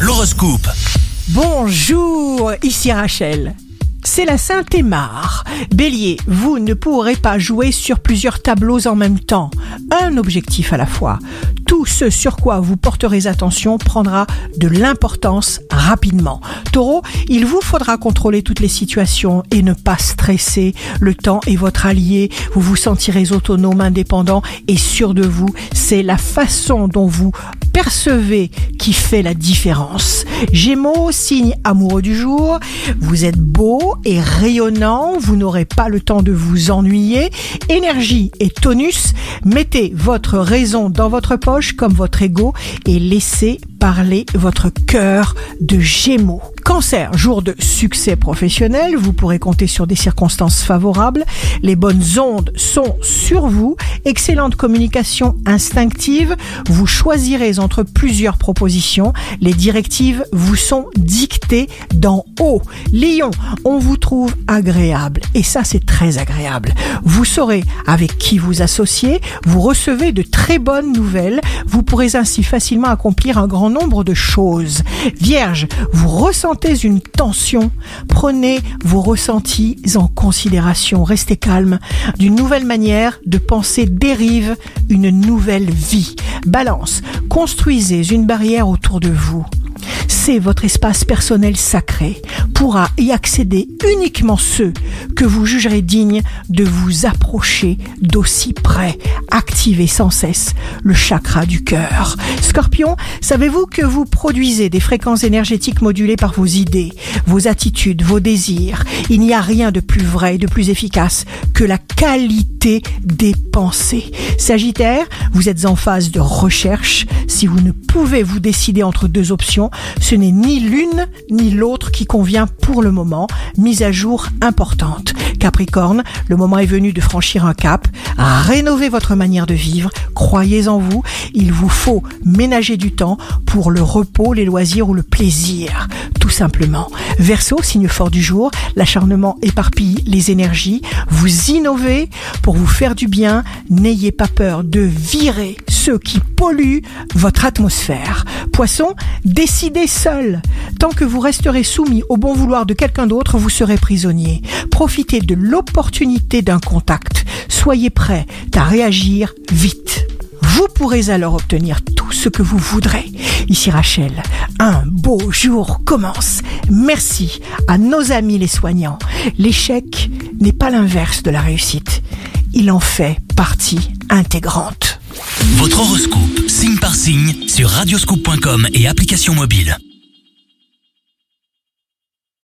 L'horoscope. Bonjour, ici Rachel. C'est la Sainte Aymar. Bélier, vous ne pourrez pas jouer sur plusieurs tableaux en même temps. Un objectif à la fois. Tout ce sur quoi vous porterez attention prendra de l'importance rapidement. Taureau, il vous faudra contrôler toutes les situations et ne pas stresser. Le temps est votre allié. Vous vous sentirez autonome, indépendant et sûr de vous. C'est la façon dont vous percevez qui fait la différence. Gémeaux, signe amoureux du jour, vous êtes beau et rayonnant, vous n'aurez pas le temps de vous ennuyer. Énergie et tonus, mettez votre raison dans votre poche comme votre ego et laissez parler votre cœur de Gémeaux. Cancer, jour de succès professionnel, vous pourrez compter sur des circonstances favorables, les bonnes ondes sont sur vous, excellente communication instinctive, vous choisirez entre plusieurs propositions, les directives vous sont dictées d'en haut. Lion, on vous trouve agréable. Et ça c'est très agréable. Vous saurez avec qui vous associer, vous recevez de très bonnes nouvelles, vous pourrez ainsi facilement accomplir un grand nombre de choses. Vierge, vous ressentez une tension, prenez vos ressentis en considération, restez calme. D'une nouvelle manière de penser dérive une nouvelle vie. Balance, construisez une barrière autour de vous c'est votre espace personnel sacré, pourra y accéder uniquement ceux que vous jugerez dignes de vous approcher d'aussi près. Activez sans cesse le chakra du cœur. Scorpion, savez-vous que vous produisez des fréquences énergétiques modulées par vos idées, vos attitudes, vos désirs? Il n'y a rien de plus vrai de plus efficace la qualité des pensées. Sagittaire, vous êtes en phase de recherche. Si vous ne pouvez vous décider entre deux options, ce n'est ni l'une ni l'autre qui convient pour le moment. Mise à jour importante. Capricorne, le moment est venu de franchir un cap, rénover votre manière de vivre, croyez en vous, il vous faut ménager du temps pour le repos, les loisirs ou le plaisir, tout simplement. Verseau, signe fort du jour, l'acharnement éparpille les énergies, vous innovez pour vous faire du bien, n'ayez pas peur de virer ceux qui polluent votre atmosphère. Poisson, décidez seul. Tant que vous resterez soumis au bon vouloir de quelqu'un d'autre, vous serez prisonnier. Profitez de l'opportunité d'un contact. Soyez prêt à réagir vite. Vous pourrez alors obtenir tout ce que vous voudrez. Ici Rachel, un beau jour commence. Merci à nos amis les soignants. L'échec n'est pas l'inverse de la réussite. Il en fait partie intégrante. Votre horoscope, signe par signe, sur radioscoop.com et application mobile.